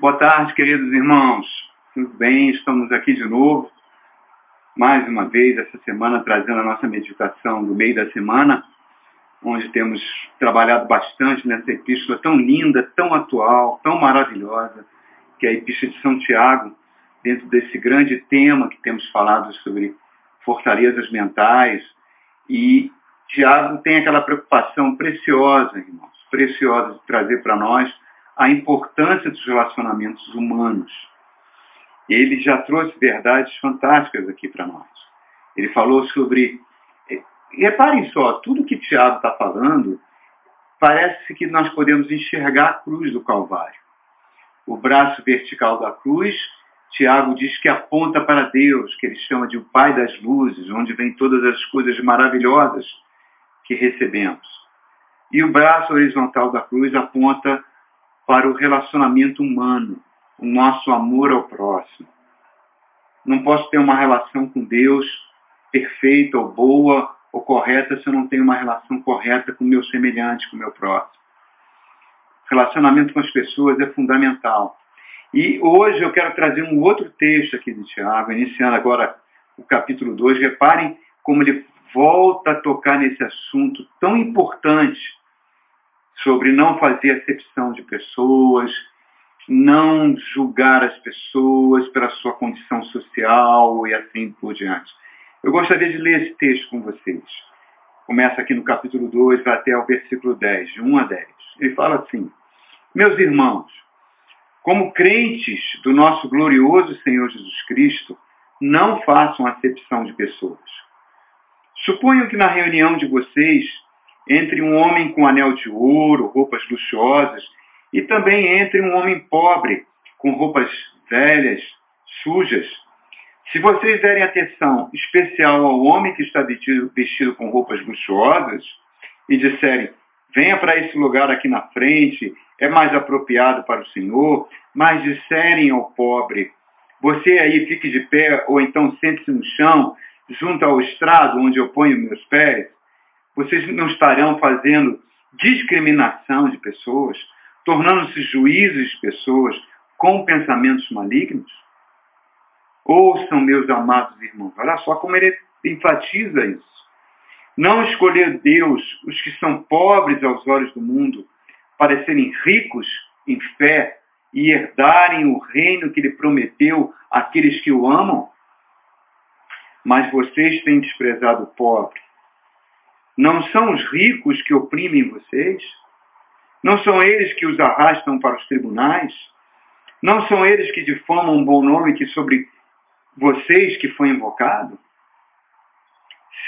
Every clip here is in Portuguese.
Boa tarde, queridos irmãos. Tudo bem? Estamos aqui de novo, mais uma vez, essa semana, trazendo a nossa meditação do meio da semana, onde temos trabalhado bastante nessa epístola tão linda, tão atual, tão maravilhosa, que é a Epístola de São Tiago, dentro desse grande tema que temos falado sobre fortalezas mentais. E Tiago tem aquela preocupação preciosa, irmãos, preciosa de trazer para nós a importância dos relacionamentos humanos. Ele já trouxe verdades fantásticas aqui para nós. Ele falou sobre. E reparem só, tudo que Tiago está falando parece que nós podemos enxergar a cruz do Calvário. O braço vertical da cruz, Tiago diz que aponta para Deus, que ele chama de o Pai das Luzes, onde vem todas as coisas maravilhosas que recebemos. E o braço horizontal da cruz aponta para o relacionamento humano, o nosso amor ao próximo. Não posso ter uma relação com Deus perfeita ou boa ou correta se eu não tenho uma relação correta com o meu semelhante, com o meu próximo. Relacionamento com as pessoas é fundamental. E hoje eu quero trazer um outro texto aqui de Tiago, iniciando agora o capítulo 2. Reparem como ele volta a tocar nesse assunto tão importante sobre não fazer acepção de pessoas, não julgar as pessoas pela sua condição social e assim por diante. Eu gostaria de ler esse texto com vocês. Começa aqui no capítulo 2, vai até o versículo 10, de 1 a 10. Ele fala assim: Meus irmãos, como crentes do nosso glorioso Senhor Jesus Cristo, não façam acepção de pessoas. Suponho que na reunião de vocês entre um homem com anel de ouro, roupas luxuosas, e também entre um homem pobre, com roupas velhas, sujas. Se vocês derem atenção especial ao homem que está vestido, vestido com roupas luxuosas e disserem, venha para esse lugar aqui na frente, é mais apropriado para o Senhor, mas disserem ao pobre, você aí fique de pé ou então sente-se no chão, junto ao estrado onde eu ponho meus pés, vocês não estarão fazendo discriminação de pessoas, tornando-se juízes de pessoas com pensamentos malignos? Ouçam, meus amados irmãos, olha só como ele enfatiza isso. Não escolher Deus os que são pobres aos olhos do mundo para serem ricos em fé e herdarem o reino que ele prometeu àqueles que o amam? Mas vocês têm desprezado o pobre não são os ricos que oprimem vocês? Não são eles que os arrastam para os tribunais? Não são eles que difamam um bom nome que sobre vocês que foi invocado?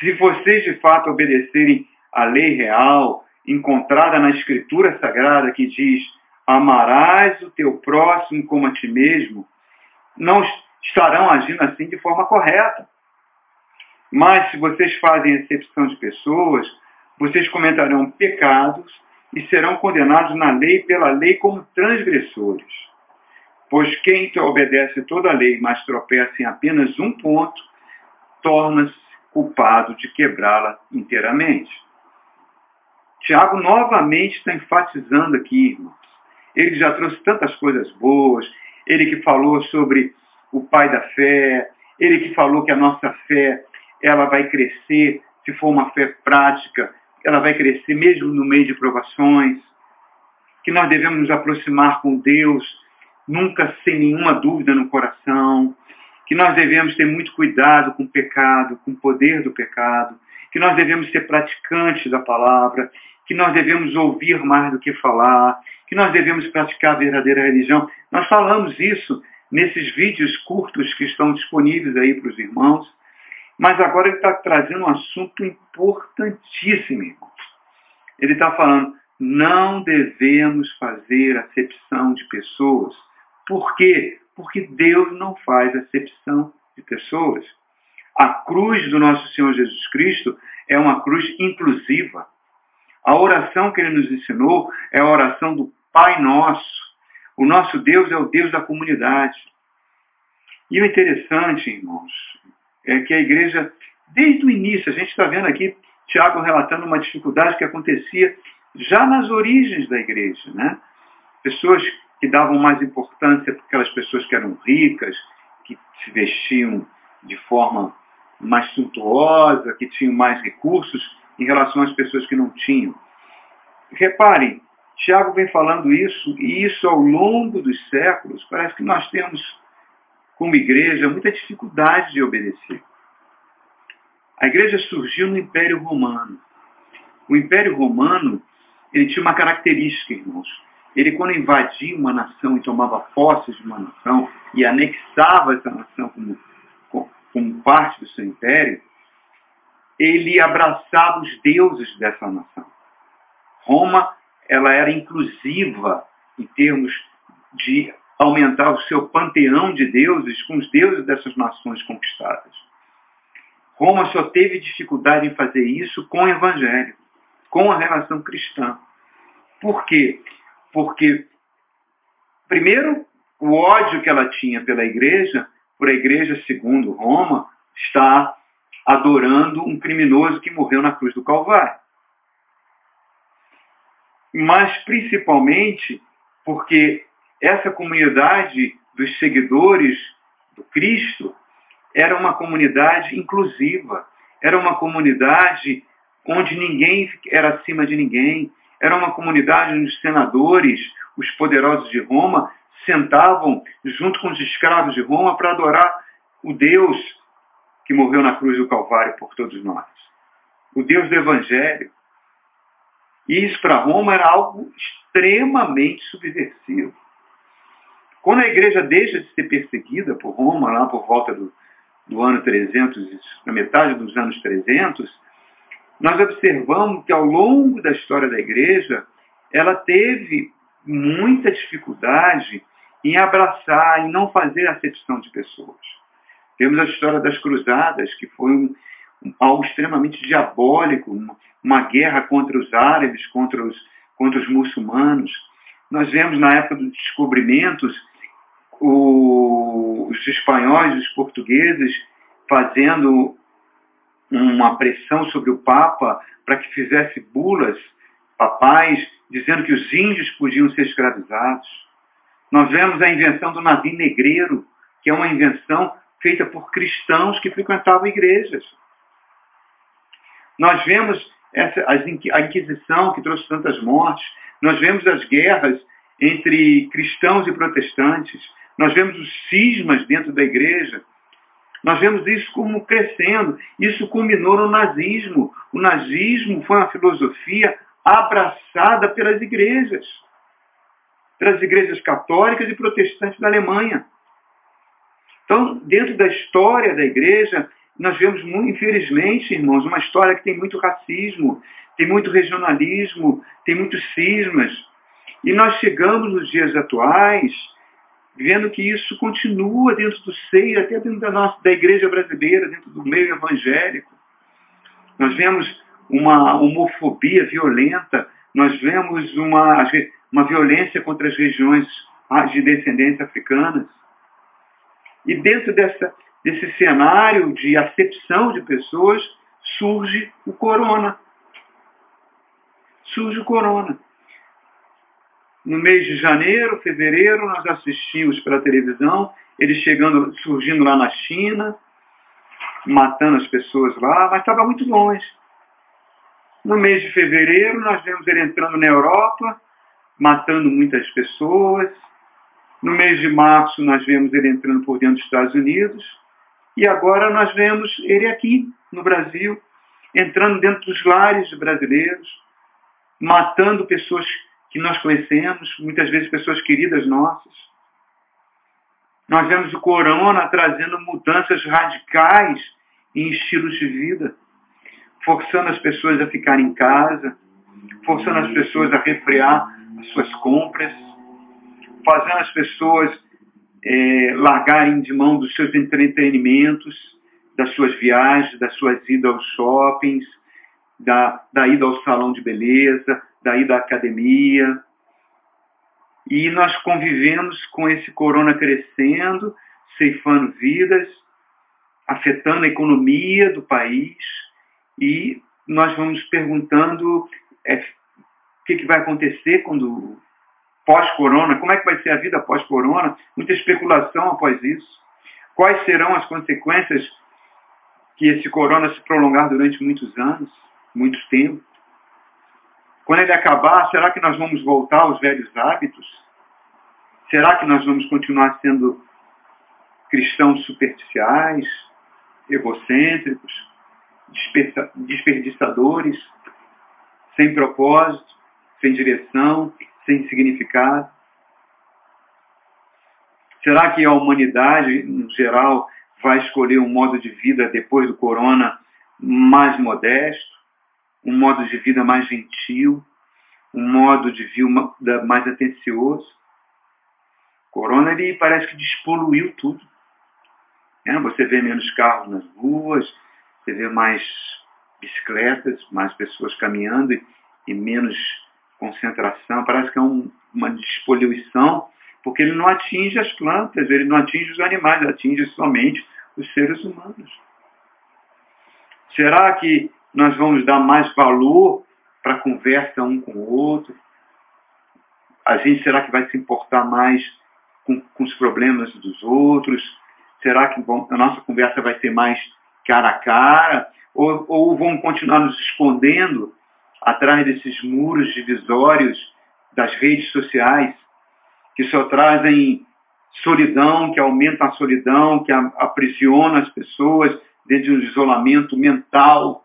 Se vocês de fato obedecerem à lei real, encontrada na Escritura Sagrada, que diz: amarás o teu próximo como a ti mesmo, não estarão agindo assim de forma correta. Mas se vocês fazem excepção de pessoas, vocês comentarão pecados e serão condenados na lei pela lei como transgressores. Pois quem obedece toda a lei, mas tropeça em apenas um ponto, torna-se culpado de quebrá-la inteiramente. Tiago novamente está enfatizando aqui, irmãos. Ele já trouxe tantas coisas boas, ele que falou sobre o pai da fé, ele que falou que a nossa fé ela vai crescer, se for uma fé prática, ela vai crescer mesmo no meio de provações, que nós devemos nos aproximar com Deus, nunca sem nenhuma dúvida no coração, que nós devemos ter muito cuidado com o pecado, com o poder do pecado, que nós devemos ser praticantes da palavra, que nós devemos ouvir mais do que falar, que nós devemos praticar a verdadeira religião. Nós falamos isso nesses vídeos curtos que estão disponíveis aí para os irmãos. Mas agora ele está trazendo um assunto importantíssimo. Ele está falando, não devemos fazer acepção de pessoas. Por quê? Porque Deus não faz acepção de pessoas. A cruz do nosso Senhor Jesus Cristo é uma cruz inclusiva. A oração que ele nos ensinou é a oração do Pai Nosso. O nosso Deus é o Deus da comunidade. E o interessante, irmãos, é que a igreja, desde o início, a gente está vendo aqui Tiago relatando uma dificuldade que acontecia já nas origens da igreja. Né? Pessoas que davam mais importância para aquelas pessoas que eram ricas, que se vestiam de forma mais suntuosa, que tinham mais recursos, em relação às pessoas que não tinham. Reparem, Tiago vem falando isso, e isso ao longo dos séculos, parece que nós temos, como igreja, muita dificuldade de obedecer. A igreja surgiu no Império Romano. O Império Romano, ele tinha uma característica, irmãos. Ele, quando invadia uma nação e tomava posse de uma nação e anexava essa nação como, como parte do seu império, ele abraçava os deuses dessa nação. Roma, ela era inclusiva em termos de aumentar o seu panteão de deuses com os deuses dessas nações conquistadas. Roma só teve dificuldade em fazer isso com o evangelho, com a relação cristã. Por quê? Porque, primeiro, o ódio que ela tinha pela igreja, por a igreja segundo Roma, está adorando um criminoso que morreu na cruz do Calvário. Mas principalmente porque essa comunidade dos seguidores do Cristo era uma comunidade inclusiva, era uma comunidade onde ninguém era acima de ninguém, era uma comunidade onde os senadores, os poderosos de Roma, sentavam junto com os escravos de Roma para adorar o Deus que morreu na cruz do Calvário por todos nós. O Deus do Evangelho. E isso para Roma era algo extremamente subversivo. Quando a igreja deixa de ser perseguida por Roma, lá por volta do, do ano 300, na metade dos anos 300, nós observamos que ao longo da história da igreja, ela teve muita dificuldade em abraçar, em não fazer acepção de pessoas. Temos a história das cruzadas, que foi um, um, algo extremamente diabólico, uma, uma, guerra contra os árabes, contra os, contra os muçulmanos. Nós vemos na época dos descobrimentos o, os espanhóis, os portugueses, fazendo uma pressão sobre o Papa para que fizesse bulas papais, dizendo que os índios podiam ser escravizados. Nós vemos a invenção do navio negreiro, que é uma invenção feita por cristãos que frequentavam igrejas. Nós vemos essa, a Inquisição que trouxe tantas mortes, nós vemos as guerras entre cristãos e protestantes, nós vemos os cismas dentro da igreja, nós vemos isso como crescendo. Isso culminou no nazismo. O nazismo foi uma filosofia abraçada pelas igrejas, pelas igrejas católicas e protestantes da Alemanha. Então, dentro da história da igreja, nós vemos, infelizmente, irmãos, uma história que tem muito racismo, tem muito regionalismo, tem muitos cismas. E nós chegamos nos dias atuais vendo que isso continua dentro do seio, até dentro da, nossa, da igreja brasileira, dentro do meio evangélico. Nós vemos uma homofobia violenta, nós vemos uma, uma violência contra as regiões de descendência africanas. E dentro dessa, desse cenário de acepção de pessoas, surge o corona. Surge o corona. No mês de janeiro, fevereiro, nós assistimos pela televisão, ele chegando, surgindo lá na China, matando as pessoas lá, mas estava muito longe. No mês de fevereiro, nós vemos ele entrando na Europa, matando muitas pessoas, no mês de março, nós vemos ele entrando por dentro dos Estados Unidos. E agora nós vemos ele aqui, no Brasil, entrando dentro dos lares brasileiros, matando pessoas que nós conhecemos, muitas vezes pessoas queridas nossas. Nós vemos o corona trazendo mudanças radicais em estilos de vida, forçando as pessoas a ficar em casa, forçando as pessoas a refrear as suas compras, fazendo as pessoas é, largarem de mão dos seus entretenimentos, das suas viagens, das suas idas aos shoppings, da, da ida ao salão de beleza, da ida à academia. E nós convivemos com esse corona crescendo, ceifando vidas, afetando a economia do país, e nós vamos perguntando é, o que, que vai acontecer quando pós-corona, como é que vai ser a vida pós-corona, muita especulação após isso. Quais serão as consequências que esse corona se prolongar durante muitos anos, muito tempo? Quando ele acabar, será que nós vamos voltar aos velhos hábitos? Será que nós vamos continuar sendo cristãos superficiais, egocêntricos, desperdiçadores, sem propósito, sem direção, sem significado? Será que a humanidade, no geral, vai escolher um modo de vida depois do corona mais modesto, um modo de vida mais gentil, um modo de vida mais atencioso? Corona ele parece que despoluiu tudo. É, você vê menos carros nas ruas, você vê mais bicicletas, mais pessoas caminhando e, e menos concentração. Parece que é um, uma despoluição, porque ele não atinge as plantas, ele não atinge os animais, atinge somente os seres humanos. Será que nós vamos dar mais valor para a conversa um com o outro? A gente será que vai se importar mais com, com os problemas dos outros? Será que bom, a nossa conversa vai ser mais cara a cara? Ou, ou vão continuar nos escondendo atrás desses muros divisórios das redes sociais, que só trazem solidão, que aumentam a solidão, que aprisiona as pessoas dentro de um isolamento mental,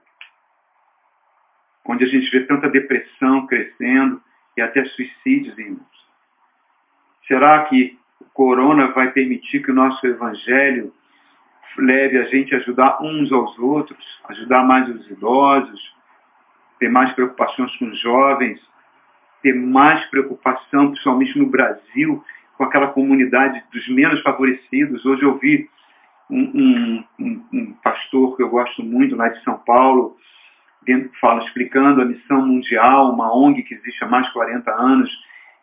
onde a gente vê tanta depressão crescendo e até suicídios, irmãos. Será que o corona vai permitir que o nosso evangelho leve a gente a ajudar uns aos outros, ajudar mais os idosos, ter mais preocupações com os jovens, ter mais preocupação, principalmente no Brasil, com aquela comunidade dos menos favorecidos. Hoje eu vi um, um, um, um pastor que eu gosto muito lá de São Paulo, fala, explicando a missão mundial, uma ONG que existe há mais de 40 anos,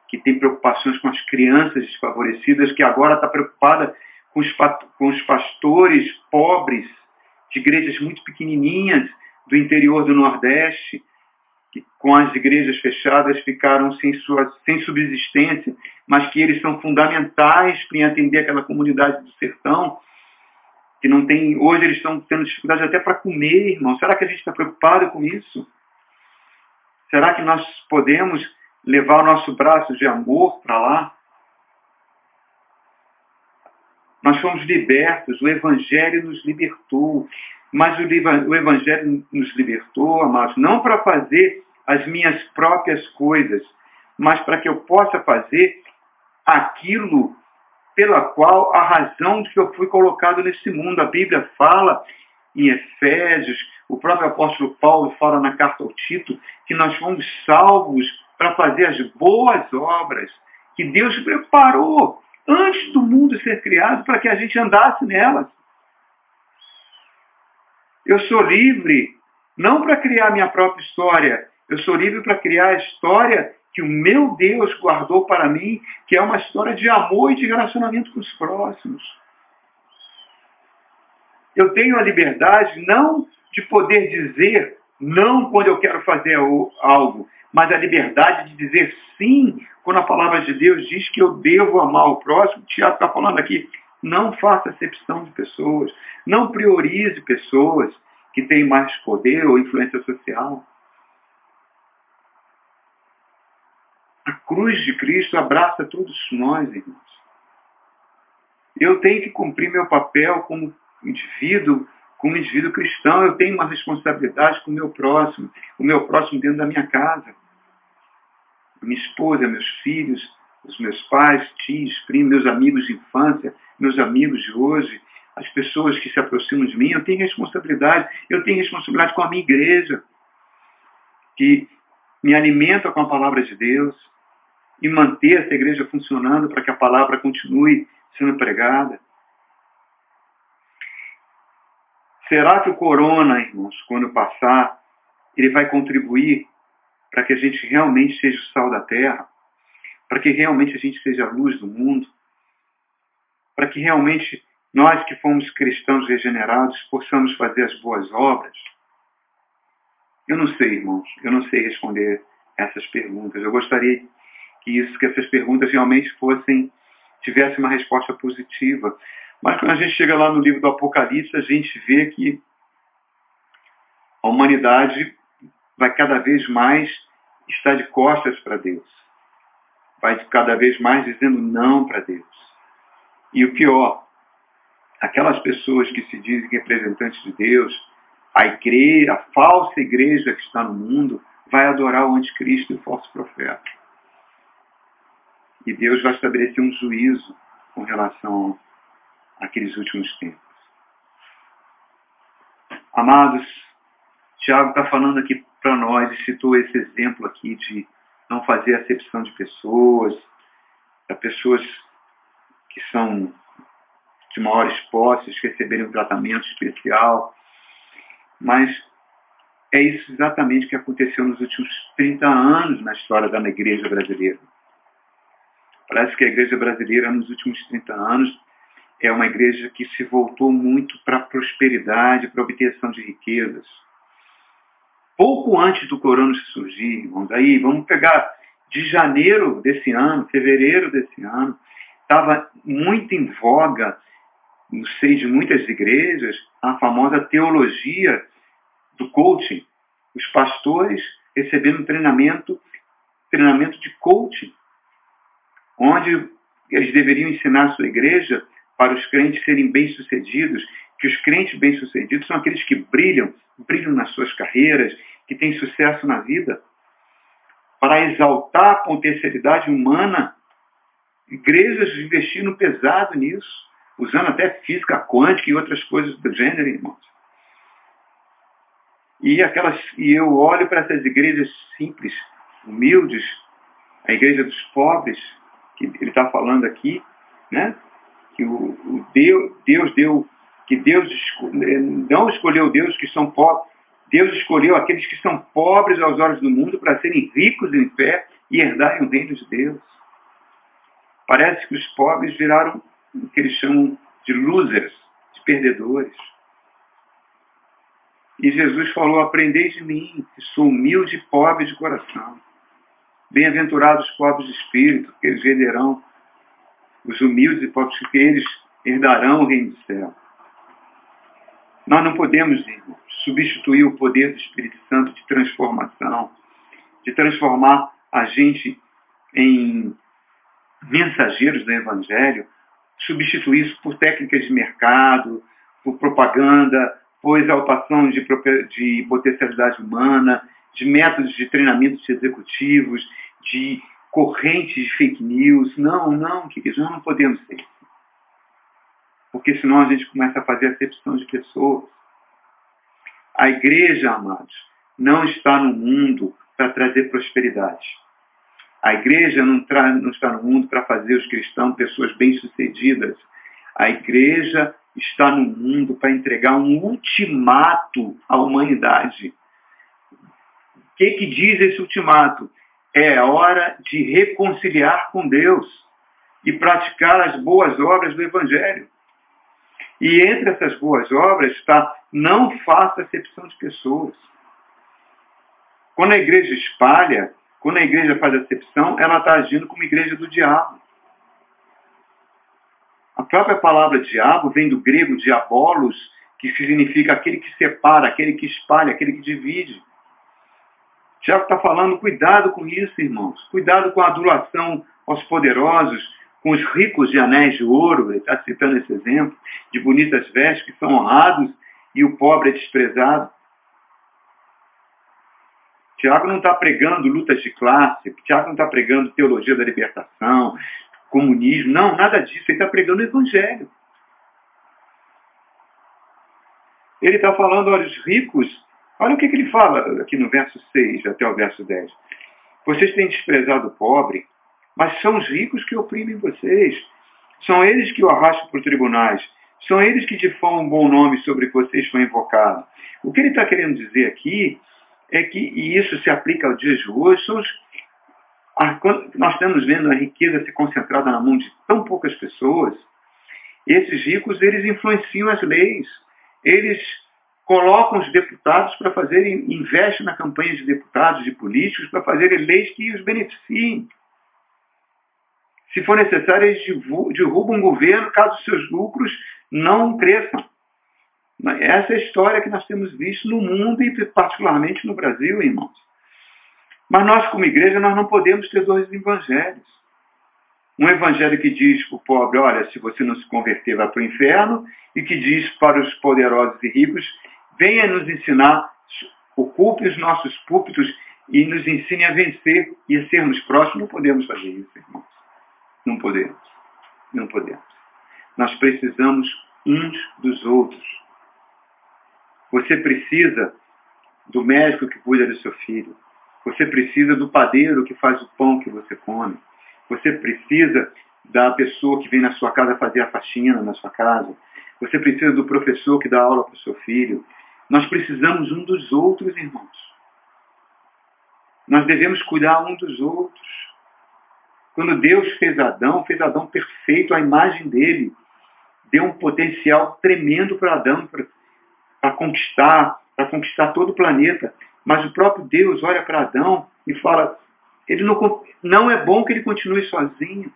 que tem preocupações com as crianças desfavorecidas, que agora está preocupada com os, com os pastores pobres de igrejas muito pequenininhas do interior do Nordeste, que com as igrejas fechadas ficaram sem, sua, sem subsistência, mas que eles são fundamentais para atender aquela comunidade do sertão, que não tem, hoje eles estão tendo dificuldade até para comer, irmão. Será que a gente está preocupado com isso? Será que nós podemos levar o nosso braço de amor para lá. Nós fomos libertos, o Evangelho nos libertou. Mas o Evangelho nos libertou, amados, não para fazer as minhas próprias coisas, mas para que eu possa fazer aquilo pela qual a razão de que eu fui colocado nesse mundo. A Bíblia fala em Efésios, o próprio apóstolo Paulo fala na carta ao Tito, que nós fomos salvos para fazer as boas obras que Deus preparou antes do mundo ser criado para que a gente andasse nelas. Eu sou livre não para criar minha própria história, eu sou livre para criar a história que o meu Deus guardou para mim, que é uma história de amor e de relacionamento com os próximos. Eu tenho a liberdade não de poder dizer não quando eu quero fazer algo, mas a liberdade de dizer sim quando a palavra de Deus diz que eu devo amar o próximo. Tiago está falando aqui, não faça acepção de pessoas, não priorize pessoas que têm mais poder ou influência social. A cruz de Cristo abraça todos nós, irmãos. Eu tenho que cumprir meu papel como indivíduo, como indivíduo cristão. Eu tenho uma responsabilidade com o meu próximo, o meu próximo dentro da minha casa minha esposa, meus filhos, os meus pais, tios, primos, meus amigos de infância, meus amigos de hoje, as pessoas que se aproximam de mim, eu tenho responsabilidade, eu tenho responsabilidade com a minha igreja, que me alimenta com a palavra de Deus e manter essa igreja funcionando para que a palavra continue sendo pregada. Será que o corona, irmãos, quando passar, ele vai contribuir para que a gente realmente seja o sal da terra, para que realmente a gente seja a luz do mundo, para que realmente nós que fomos cristãos regenerados possamos fazer as boas obras? Eu não sei, irmãos, eu não sei responder essas perguntas. Eu gostaria que isso, que essas perguntas realmente fossem tivessem uma resposta positiva. Mas quando a gente chega lá no livro do Apocalipse, a gente vê que a humanidade vai cada vez mais estar de costas para Deus. Vai cada vez mais dizendo não para Deus. E o pior, aquelas pessoas que se dizem representantes de Deus, a igreja, a falsa igreja que está no mundo, vai adorar o anticristo e o falso profeta. E Deus vai estabelecer um juízo com relação àqueles últimos tempos. Amados, Tiago está falando aqui para nós e citou esse exemplo aqui de não fazer acepção de pessoas, de pessoas que são de maiores posses receberem um tratamento especial. Mas é isso exatamente que aconteceu nos últimos 30 anos na história da igreja brasileira. Parece que a igreja brasileira, nos últimos 30 anos, é uma igreja que se voltou muito para a prosperidade, para a obtenção de riquezas. Pouco antes do corona surgir, irmãos, aí vamos pegar de janeiro desse ano, fevereiro desse ano, estava muito em voga no seio de muitas igrejas a famosa teologia do coaching. Os pastores recebendo treinamento, treinamento de coaching onde eles deveriam ensinar a sua igreja para os crentes serem bem-sucedidos, que os crentes bem-sucedidos são aqueles que brilham, brilham nas suas carreiras, que têm sucesso na vida. Para exaltar a potencialidade humana, igrejas investindo pesado nisso, usando até física quântica e outras coisas do gênero, irmãos. E, aquelas, e eu olho para essas igrejas simples, humildes, a igreja dos pobres, que ele está falando aqui, né? que o, o Deus, Deus deu, que Deus não escolheu Deus que são pobres, Deus escolheu aqueles que são pobres aos olhos do mundo para serem ricos em fé e herdarem o reino de Deus. Parece que os pobres viraram o que eles chamam de losers, de perdedores. E Jesus falou, aprendei de mim, que sou humilde e pobre de coração. Bem-aventurados os pobres de espírito, que eles herderão, os humildes e pobres, que eles herdarão o reino do céu. Nós não podemos, irmãos, substituir o poder do Espírito Santo de transformação, de transformar a gente em mensageiros do Evangelho, substituir isso por técnicas de mercado, por propaganda, por exaltação de, de potencialidade humana, de métodos de treinamento de executivos, de correntes de fake news. Não, não, queridos, nós não podemos ser. Porque senão a gente começa a fazer acepção de pessoas. A igreja, amados, não está no mundo para trazer prosperidade. A igreja não, não está no mundo para fazer os cristãos pessoas bem-sucedidas. A igreja está no mundo para entregar um ultimato à humanidade. O que, que diz esse ultimato? É hora de reconciliar com Deus e praticar as boas obras do Evangelho. E entre essas boas obras está não faça acepção de pessoas. Quando a igreja espalha, quando a igreja faz acepção, ela está agindo como igreja do diabo. A própria palavra diabo vem do grego diabolos, que significa aquele que separa, aquele que espalha, aquele que divide. Tiago está falando, cuidado com isso, irmãos. Cuidado com a adulação aos poderosos, com os ricos de anéis de ouro, ele está citando esse exemplo, de bonitas vestes que são honrados e o pobre é desprezado. Tiago não está pregando lutas de classe, Tiago não está pregando teologia da libertação, comunismo, não, nada disso, ele está pregando o evangelho. Ele está falando, olha, os ricos Olha o que, que ele fala aqui no verso 6 até o verso 10. Vocês têm desprezado o pobre, mas são os ricos que oprimem vocês. São eles que o arrastam por tribunais. São eles que difamam um bom nome sobre que vocês foi invocado. O que ele está querendo dizer aqui é que, e isso se aplica ao dia de hoje, são os, a, nós estamos vendo a riqueza se concentrada na mão de tão poucas pessoas. Esses ricos, eles influenciam as leis. Eles colocam os deputados para fazerem, investem na campanha de deputados, de políticos, para fazerem leis que os beneficiem. Se for necessário, eles derrubam o governo caso seus lucros não cresçam. Essa é a história que nós temos visto no mundo e particularmente no Brasil, irmãos. Mas nós, como igreja, nós não podemos ter dois evangelhos. Um evangelho que diz para o pobre, olha, se você não se converter, vai para o inferno, e que diz para os poderosos e ricos, venha nos ensinar, ocupe os nossos púlpitos e nos ensine a vencer e a sermos próximos. Não podemos fazer isso, irmãos. Não podemos. Não podemos. Nós precisamos uns dos outros. Você precisa do médico que cuida do seu filho. Você precisa do padeiro que faz o pão que você come. Você precisa da pessoa que vem na sua casa fazer a faxina na sua casa. Você precisa do professor que dá aula para o seu filho. Nós precisamos um dos outros, irmãos. Nós devemos cuidar um dos outros. Quando Deus fez Adão, fez Adão perfeito à imagem dele. Deu um potencial tremendo para Adão para conquistar, para conquistar todo o planeta. Mas o próprio Deus olha para Adão e fala: ele não, não é bom que ele continue sozinho.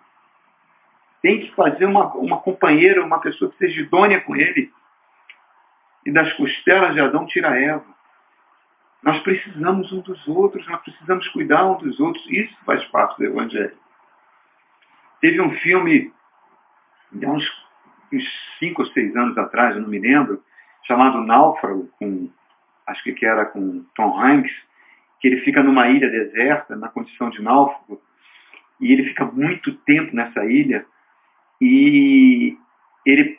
Tem que fazer uma, uma companheira, uma pessoa que seja idônea com ele. E das costelas de Adão tira Eva. Nós precisamos um dos outros, nós precisamos cuidar um dos outros. Isso faz parte do Evangelho. Teve um filme, há uns, uns cinco ou seis anos atrás, eu não me lembro, chamado Náufrago, com, acho que era com Tom Hanks, que ele fica numa ilha deserta, na condição de náufrago, e ele fica muito tempo nessa ilha, e ele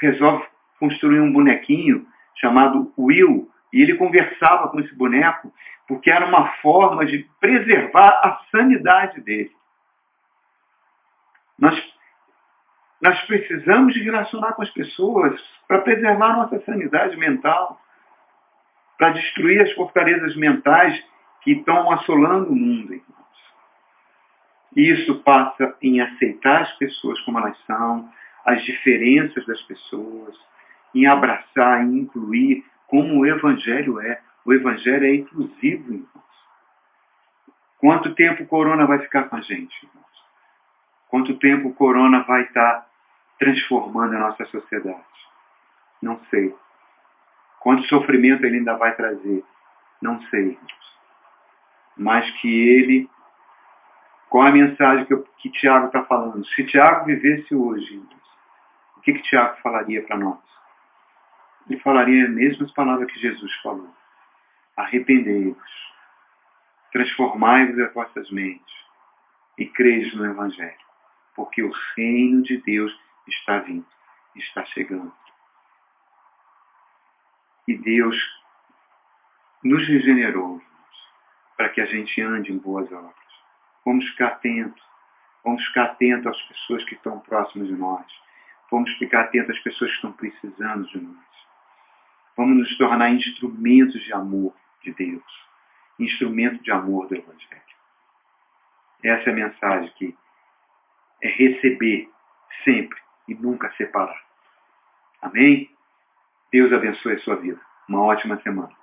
resolve construir um bonequinho chamado Will, e ele conversava com esse boneco, porque era uma forma de preservar a sanidade dele. Nós, nós precisamos de relacionar com as pessoas para preservar nossa sanidade mental para destruir as fortalezas mentais que estão assolando o mundo, irmãos. Isso passa em aceitar as pessoas como elas são, as diferenças das pessoas, em abraçar, em incluir, como o Evangelho é. O Evangelho é inclusivo, irmãos. Quanto tempo o corona vai ficar com a gente, irmãos? Quanto tempo o corona vai estar transformando a nossa sociedade? Não sei. Quanto sofrimento ele ainda vai trazer? Não sei. Mas que ele. Qual a mensagem que, eu, que Tiago está falando? Se Tiago vivesse hoje, o que, que Tiago falaria para nós? Ele falaria as mesmas palavras que Jesus falou. Arrependei-vos, transformai-vos as vossas mentes e creis no Evangelho, porque o reino de Deus está vindo, está chegando e Deus nos regenerou para que a gente ande em boas obras. Vamos ficar atentos. Vamos ficar atentos às pessoas que estão próximas de nós. Vamos ficar atentos às pessoas que estão precisando de nós. Vamos nos tornar instrumentos de amor de Deus. Instrumento de amor do Evangelho. Essa é a mensagem que é receber sempre e nunca separar. Amém? Deus abençoe a sua vida. Uma ótima semana.